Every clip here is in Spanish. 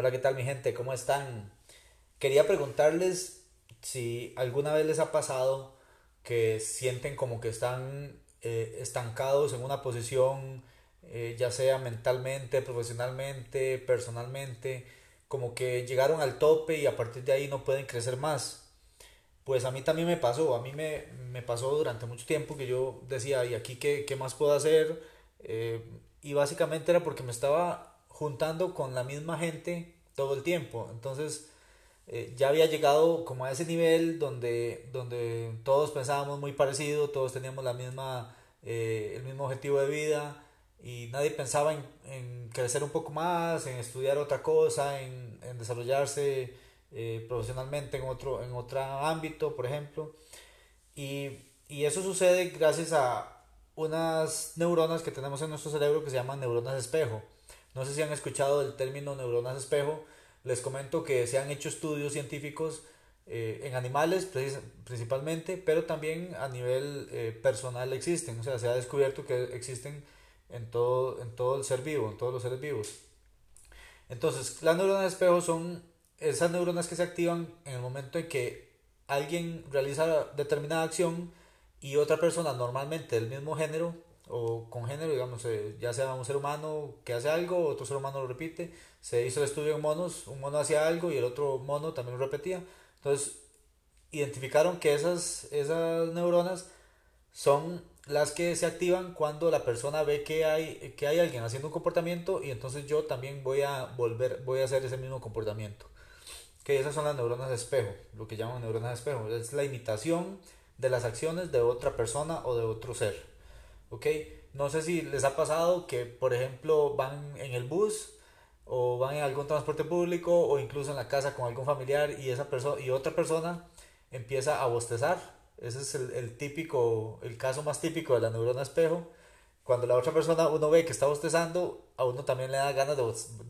Hola, ¿qué tal mi gente? ¿Cómo están? Quería preguntarles si alguna vez les ha pasado que sienten como que están eh, estancados en una posición, eh, ya sea mentalmente, profesionalmente, personalmente, como que llegaron al tope y a partir de ahí no pueden crecer más. Pues a mí también me pasó, a mí me, me pasó durante mucho tiempo que yo decía, ¿y aquí qué, qué más puedo hacer? Eh, y básicamente era porque me estaba juntando con la misma gente todo el tiempo. Entonces eh, ya había llegado como a ese nivel donde, donde todos pensábamos muy parecido, todos teníamos la misma, eh, el mismo objetivo de vida y nadie pensaba en, crecer un poco más, en estudiar otra cosa, en, desarrollarse eh, profesionalmente en otro, en otro ámbito, por ejemplo. Y, y eso sucede gracias a unas neuronas que tenemos en nuestro cerebro que se llaman neuronas espejo. No sé si han escuchado el término neuronas espejo. Les comento que se han hecho estudios científicos eh, en animales principalmente, pero también a nivel eh, personal existen. O sea, se ha descubierto que existen en todo, en todo el ser vivo, en todos los seres vivos. Entonces, las neuronas espejo son esas neuronas que se activan en el momento en que alguien realiza determinada acción y otra persona normalmente del mismo género o con género, digamos, eh, ya sea un ser humano que hace algo, otro ser humano lo repite, se hizo el estudio en monos, un mono hacía algo y el otro mono también lo repetía, entonces identificaron que esas, esas neuronas son las que se activan cuando la persona ve que hay, que hay alguien haciendo un comportamiento y entonces yo también voy a volver, voy a hacer ese mismo comportamiento. Que esas son las neuronas de espejo, lo que llaman neuronas de espejo, es la imitación de las acciones de otra persona o de otro ser. ¿Ok? No sé si les ha pasado que, por ejemplo, van en el bus o van en algún transporte público o incluso en la casa con algún familiar y, esa persona y otra persona empieza a bostezar. Ese es el, típico, el caso más típico de la neurona espejo. Cuando la otra persona uno ve que está bostezando, a uno también le da ganas de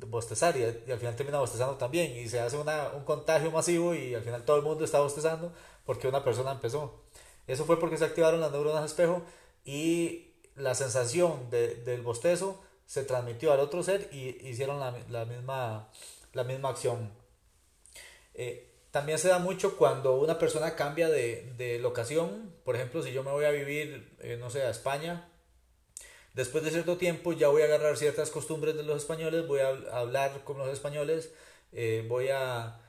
bostezar y, al final termina bostezando también y se hace una, un contagio masivo y al final todo el mundo está bostezando porque una persona empezó. Eso fue porque se activaron las neuronas espejo y la sensación de, del bostezo se transmitió al otro ser y hicieron la, la misma, la misma acción. Eh, también se da mucho cuando una persona cambia de, de, locación. Por ejemplo, si yo me voy a vivir, eh, no sé, a España, después de cierto tiempo ya voy a agarrar ciertas costumbres de los españoles, voy a hablar con los españoles, eh, voy a,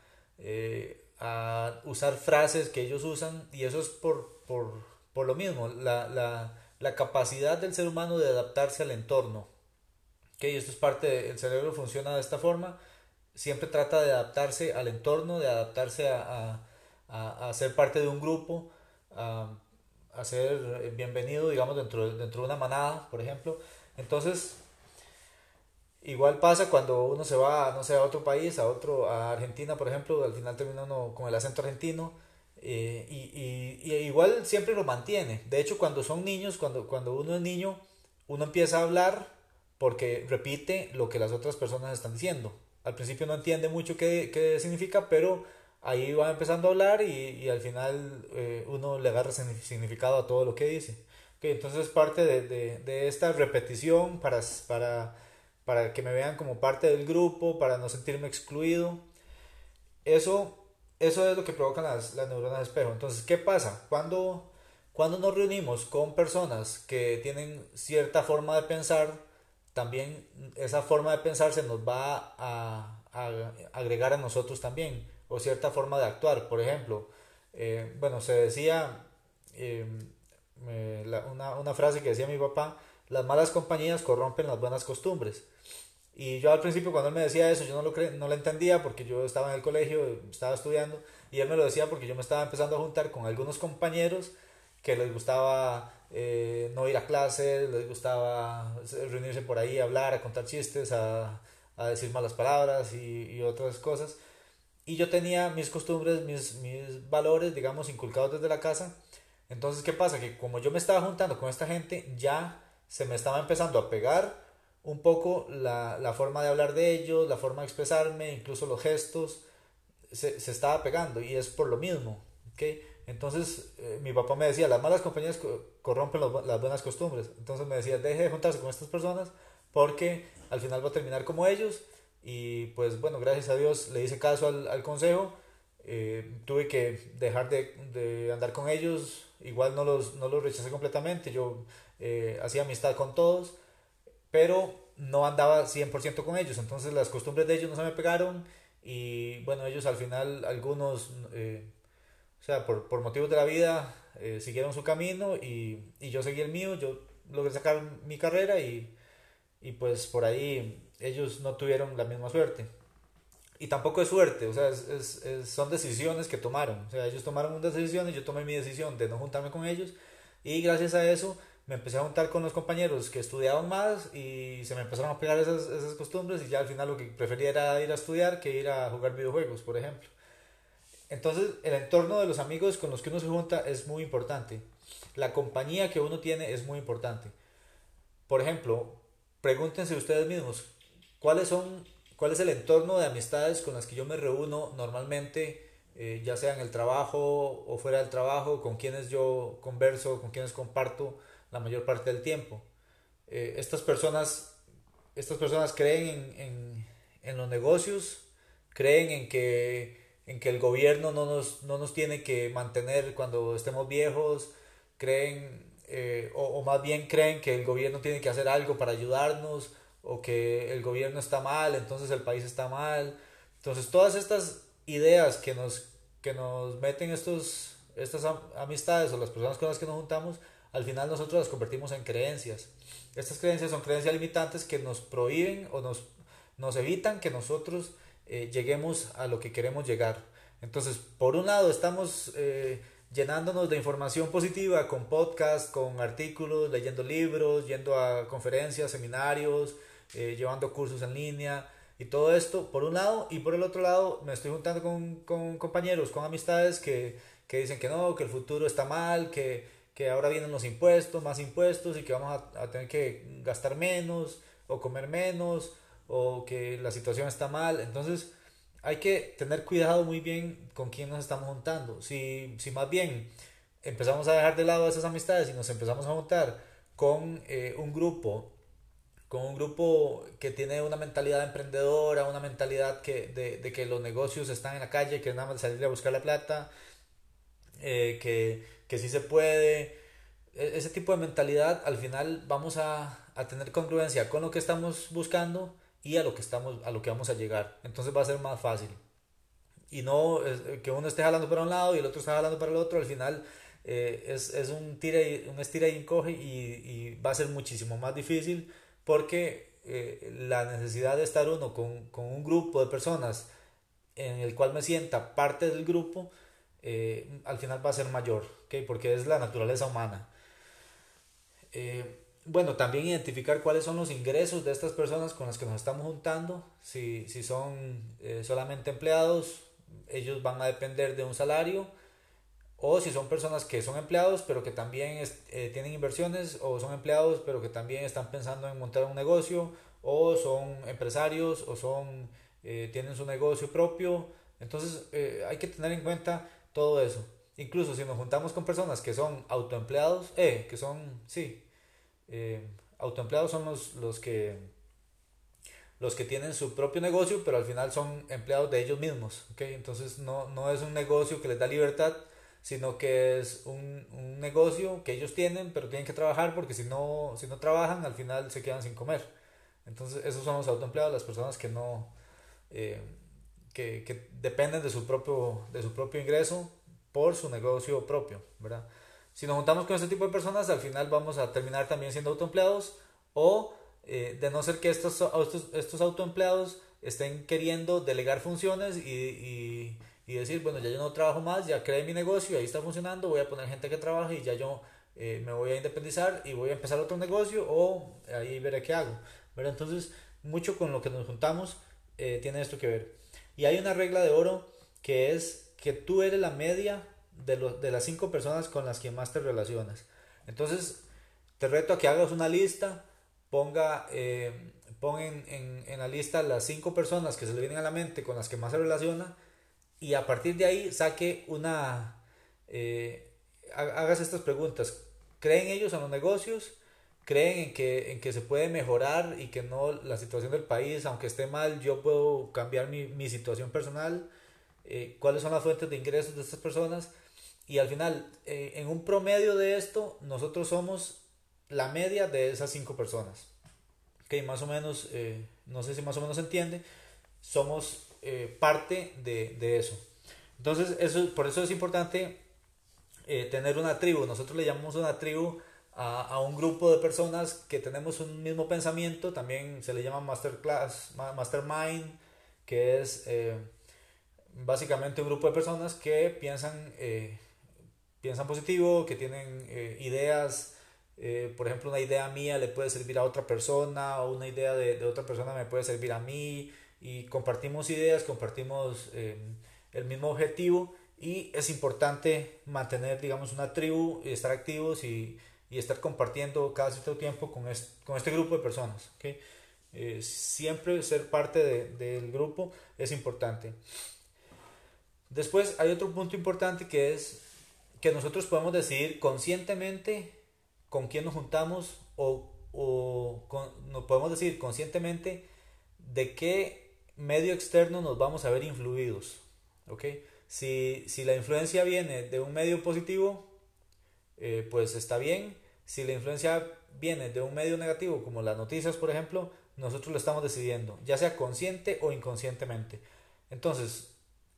a, usar frases que ellos usan y eso es por, por, por lo mismo. La, la, la capacidad del ser humano de adaptarse al entorno. ¿Okay? Esto es parte del cerebro, funciona de esta forma. Siempre trata de adaptarse al entorno, de adaptarse a, a, a ser parte de un grupo, a, a, ser bienvenido, digamos, dentro, dentro de una manada, por ejemplo. Entonces, igual pasa cuando uno se va, no sé, a otro país, a otro, a Argentina, por ejemplo, al final termina uno con el acento argentino eh, y, y, igual siempre lo mantiene. De hecho, cuando son niños, cuando, cuando uno es niño, uno empieza a hablar porque repite lo que las otras personas están diciendo. Al principio no entiende mucho qué, qué significa, pero ahí va empezando a hablar y, y al final eh, uno le agarra significado a todo lo que dice. Okay, entonces parte de, de, de, esta repetición para, para, para que me vean como parte del grupo, para no sentirme excluido. Eso eso es lo que provocan las, las neuronas de espejo. Entonces, ¿qué pasa? Cuando, cuando nos reunimos con personas que tienen cierta forma de pensar, también esa forma de pensar se nos va a, a agregar a nosotros también, o cierta forma de actuar. Por ejemplo, eh, bueno, se decía eh, una, una frase que decía mi papá, las malas compañías corrompen las buenas costumbres. Y yo al principio cuando él me decía eso, yo no lo, cre no lo entendía porque yo estaba en el colegio, estaba estudiando, y él me lo decía porque yo me estaba empezando a juntar con algunos compañeros que les gustaba eh, no ir a clases, les gustaba reunirse por ahí, a hablar, a contar chistes, a, a decir malas palabras y, y, otras cosas. y yo tenía mis costumbres, mis, mis valores, digamos, inculcados desde la casa. Entonces, ¿qué pasa? Que como yo me estaba juntando con esta gente, ya se me estaba empezando a pegar un poco la, la forma de hablar de ellos, la forma de expresarme, incluso los gestos, se, se estaba pegando y es por lo mismo. ¿okay? Entonces, eh, mi papá me decía, las malas compañías corrompen las buenas costumbres. Entonces me decía, deje de juntarse con estas personas porque al final va a terminar como ellos y pues bueno, gracias a Dios le hice caso al, al consejo. Eh, tuve que dejar de, de, andar con ellos. Igual no los, no los rechacé completamente. Yo eh, hacía amistad con todos. Pero no andaba 100% con ellos. Entonces las costumbres de ellos no se me pegaron. Y bueno, ellos al final, algunos, eh, o sea, por, por, motivos de la vida, siguieron su camino y, y yo seguí el mío. Yo logré sacar mi carrera y, y pues por ahí ellos no tuvieron la misma suerte. Y tampoco es suerte, o sea, es, es, son decisiones que tomaron. O sea, ellos tomaron una decisión y yo tomé mi decisión de no juntarme con ellos. Y gracias a eso me empecé a juntar con los compañeros que estudiaban más y se me empezaron a pegar esas, esas costumbres y ya al final lo que prefería era ir a estudiar que ir a jugar videojuegos, por ejemplo. Entonces, el entorno de los amigos con los que uno se junta es muy importante. La compañía que uno tiene es muy importante. Por ejemplo, pregúntense ustedes mismos, ¿Cuáles son, ¿Cuál es el entorno de amistades con las que yo me reúno normalmente, eh, ya sea en el trabajo o fuera del trabajo, con quienes yo converso, con quienes comparto la mayor parte del tiempo? Eh, estas, personas, estas personas creen en, en, en, los negocios, creen en que, en que el gobierno no nos, no nos tiene que mantener cuando estemos viejos, creen, eh, o, o más bien creen que el gobierno tiene que hacer algo para ayudarnos, o que el gobierno está mal, entonces el país está mal. Entonces todas estas ideas que nos, que nos meten estos, estas amistades o las personas con las que nos juntamos, al final nosotros las convertimos en creencias. Estas creencias son creencias limitantes que nos prohíben o nos, nos evitan que nosotros eh, lleguemos a lo que queremos llegar. Entonces, por un lado, estamos eh, llenándonos de información positiva con podcasts, con artículos, leyendo libros, yendo a conferencias, seminarios, eh, llevando cursos en línea y todo esto por un lado y por el otro lado me estoy juntando con, con compañeros, con amistades que, que, dicen que no, que el futuro está mal, que, que ahora vienen los impuestos, más impuestos y que vamos a, tener que gastar menos o comer menos o que la situación está mal. Entonces hay que tener cuidado muy bien con quién nos estamos juntando. Si, si más bien empezamos a dejar de lado esas amistades y nos empezamos a juntar con eh, un grupo con un grupo que tiene una mentalidad emprendedora, una mentalidad que, de, de que los negocios están en la calle, que nada más salir a buscar la plata, eh, que, que sí se puede. E, ese tipo de mentalidad al final vamos a, a, tener congruencia con lo que estamos buscando y a lo que, estamos, a lo que vamos a llegar. Entonces va a ser más fácil. Y no que uno esté jalando para un lado y el otro está jalando para el otro, al final eh, es, es, un, tira y, un estira y encoge y, y va a ser muchísimo más difícil porque eh, la necesidad de estar uno con, con, un grupo de personas en el cual me sienta parte del grupo, eh, al final va a ser mayor, ¿okay? porque es la naturaleza humana. Eh, bueno, también identificar cuáles son los ingresos de estas personas con las que nos estamos juntando. Si, si son eh, solamente empleados, ellos van a depender de un salario o si son personas que son empleados pero que también eh, tienen inversiones o son empleados pero que también están pensando en montar un negocio o son empresarios o son tienen su negocio propio entonces hay que tener en cuenta todo eso incluso si nos juntamos con personas que son autoempleados eh, que son sí autoempleados son los, los que los que tienen su propio negocio pero al final son empleados de ellos mismos ¿okay? entonces no, no es un negocio que les da libertad sino que es un, un, negocio que ellos tienen, pero tienen que trabajar porque si no, si no trabajan, al final se quedan sin comer. Entonces, esos son los autoempleados, las personas que no, eh, que, que, dependen de su, propio, de su propio ingreso por su negocio propio, ¿verdad? Si nos juntamos con este tipo de personas, al final vamos a terminar también siendo autoempleados o eh, de no ser que estos, estos, estos autoempleados estén queriendo delegar funciones y, y y decir, bueno, ya yo no trabajo más, ya creé mi negocio, ahí está funcionando, voy a poner gente que trabaje y ya yo eh, me voy a independizar y voy a empezar otro negocio o ahí veré qué hago. ¿verdad? Entonces, mucho con lo que nos juntamos eh, tiene esto que ver. Y hay una regla de oro que es que tú eres la media de, de las cinco personas con las que más te relacionas. Entonces, te reto a que hagas una lista, ponga, eh, en, en, la lista las cinco personas que se le vienen a la mente con las que más se relaciona y a partir de ahí saque una, eh, hagas estas preguntas. ¿Creen ellos en los negocios? ¿Creen en que, en que se puede mejorar y que no la situación del país, aunque esté mal, yo puedo cambiar mi, mi situación personal? Eh, ¿Cuáles son las fuentes de ingresos de estas personas? Y al final, en un promedio de esto, nosotros somos la media de esas cinco personas. Que más o menos, eh, no sé si más o menos se entiende, somos eh, parte de, de, eso. Entonces, eso, por eso es importante eh, tener una tribu. Nosotros le llamamos una tribu a, a, un grupo de personas que tenemos un mismo pensamiento. También se le llama masterclass, mastermind, que es básicamente un grupo de personas que piensan, piensan positivo, que tienen ideas eh, por ejemplo, una idea mía le puede servir a otra persona o una idea de, otra persona me puede servir a mí y compartimos ideas, compartimos eh, el mismo objetivo y es importante mantener, digamos, una tribu, y estar activos y, y, estar compartiendo cada cierto tiempo con, con este grupo de personas. ¿okay? Eh, siempre ser parte de, del grupo es importante. Después hay otro punto importante que es que nosotros podemos decidir conscientemente con quién nos juntamos o, o nos podemos decir conscientemente de qué medio externo nos vamos a ver influidos. ¿okay? Si, si la influencia viene de un medio positivo, eh, pues está bien. Si la influencia viene de un medio negativo, como las noticias, por ejemplo, nosotros lo estamos decidiendo, ya sea consciente o inconscientemente. Entonces,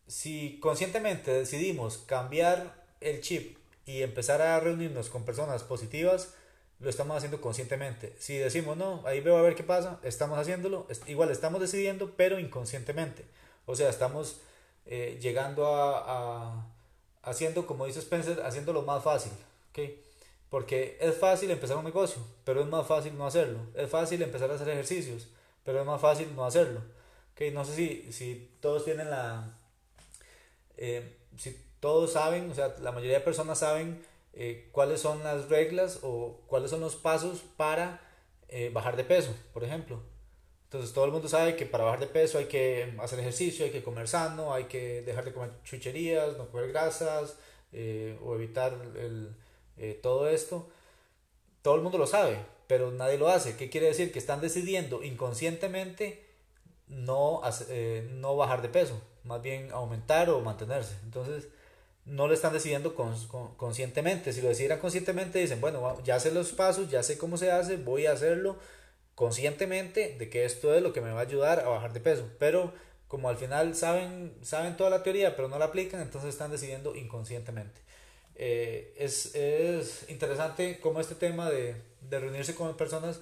si conscientemente decidimos cambiar el chip y empezar a reunirnos con personas positivas, lo estamos haciendo conscientemente. Si decimos, no, ahí veo a ver qué pasa, estamos haciéndolo, igual estamos decidiendo, pero inconscientemente. O sea, estamos eh, llegando a, a, haciendo, como dice Spencer, haciéndolo más fácil. ¿okay? Porque es fácil empezar un negocio, pero es más fácil no hacerlo. Es fácil empezar a hacer ejercicios, pero es más fácil no hacerlo. ¿okay? No sé si, si todos tienen la... Eh, si todos saben, o sea, la mayoría de personas saben eh, cuáles son las reglas o cuáles son los pasos para eh, bajar de peso, por ejemplo. Entonces todo el mundo sabe que para bajar de peso hay que hacer ejercicio, hay que comer sano, hay que dejar de comer chucherías, no comer grasas o evitar el, todo esto. Todo el mundo lo sabe, pero nadie lo hace. ¿Qué quiere decir? Que están decidiendo inconscientemente no, no bajar de peso, más bien aumentar o mantenerse. Entonces, no lo están decidiendo conscientemente. Si lo decidieran conscientemente, dicen, bueno, ya sé los pasos, ya sé cómo se hace, voy a hacerlo conscientemente de que esto es lo que me va a ayudar a bajar de peso. Pero como al final saben, saben toda la teoría, pero no la aplican, entonces están decidiendo inconscientemente. Eh, es, es, interesante cómo este tema de, reunirse con personas,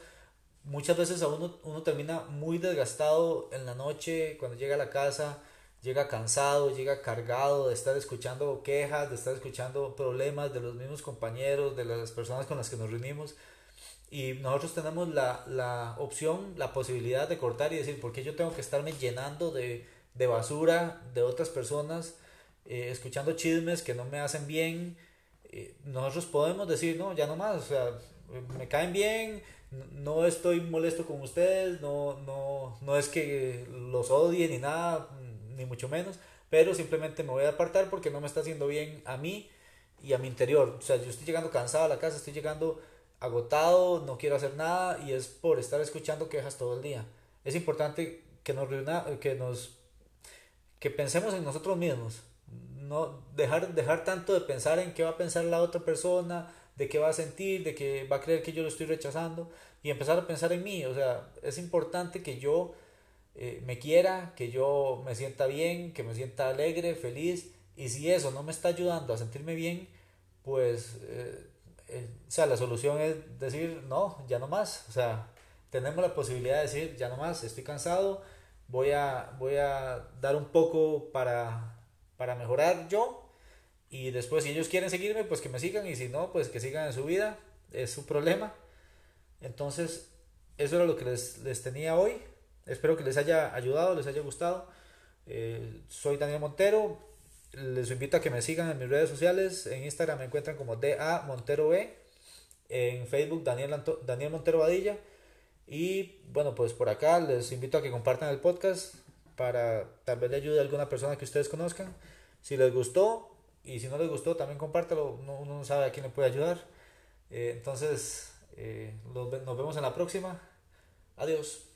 muchas veces a uno, uno termina muy desgastado en la noche, cuando llega a la casa, llega cansado, llega cargado de estar escuchando quejas, de estar escuchando problemas de los mismos compañeros, de las personas con las que nos reunimos. Y nosotros tenemos la, la opción, la posibilidad de cortar y decir, ¿por qué yo tengo que estarme llenando de, de basura de otras personas, eh, escuchando chismes que no me hacen bien? Eh, nosotros podemos decir, no, ya no más, o sea, me caen bien, no estoy molesto con ustedes, no, no, no es que los odie ni nada, ni mucho menos, pero simplemente me voy a apartar porque no me está haciendo bien a mí y a mi interior. O sea, yo estoy llegando cansado a la casa, estoy llegando agotado, no quiero hacer nada y es por estar escuchando quejas todo el día. Es importante que nos reuna, que nos que pensemos en nosotros mismos, no dejar dejar tanto de pensar en qué va a pensar la otra persona, de qué va a sentir, de que va a creer que yo lo estoy rechazando y empezar a pensar en mí, o sea, es importante que yo eh, me quiera, que yo me sienta bien, que me sienta alegre, feliz. Y si eso no me está ayudando a sentirme bien, pues, eh, o sea, la solución es decir, no, ya no más. O sea, tenemos la posibilidad de decir, ya no más, estoy cansado, voy a, voy a dar un poco para, para mejorar yo. Y después, si ellos quieren seguirme, pues que me sigan. Y si no, pues que sigan en su vida. Es su problema. Entonces, eso era lo que les, les tenía hoy. Espero que les haya ayudado, les haya gustado. Eh, soy Daniel Montero. Les invito a que me sigan en mis redes sociales. En Instagram me encuentran como DA Montero B. En Facebook Daniel, Daniel Montero Badilla. Y bueno, pues por acá les invito a que compartan el podcast para tal vez le ayude a alguna persona que ustedes conozcan. Si les gustó y si no les gustó, también compártelo. uno no sabe a quién le puede ayudar. Eh, entonces, eh, nos vemos en la próxima. Adiós.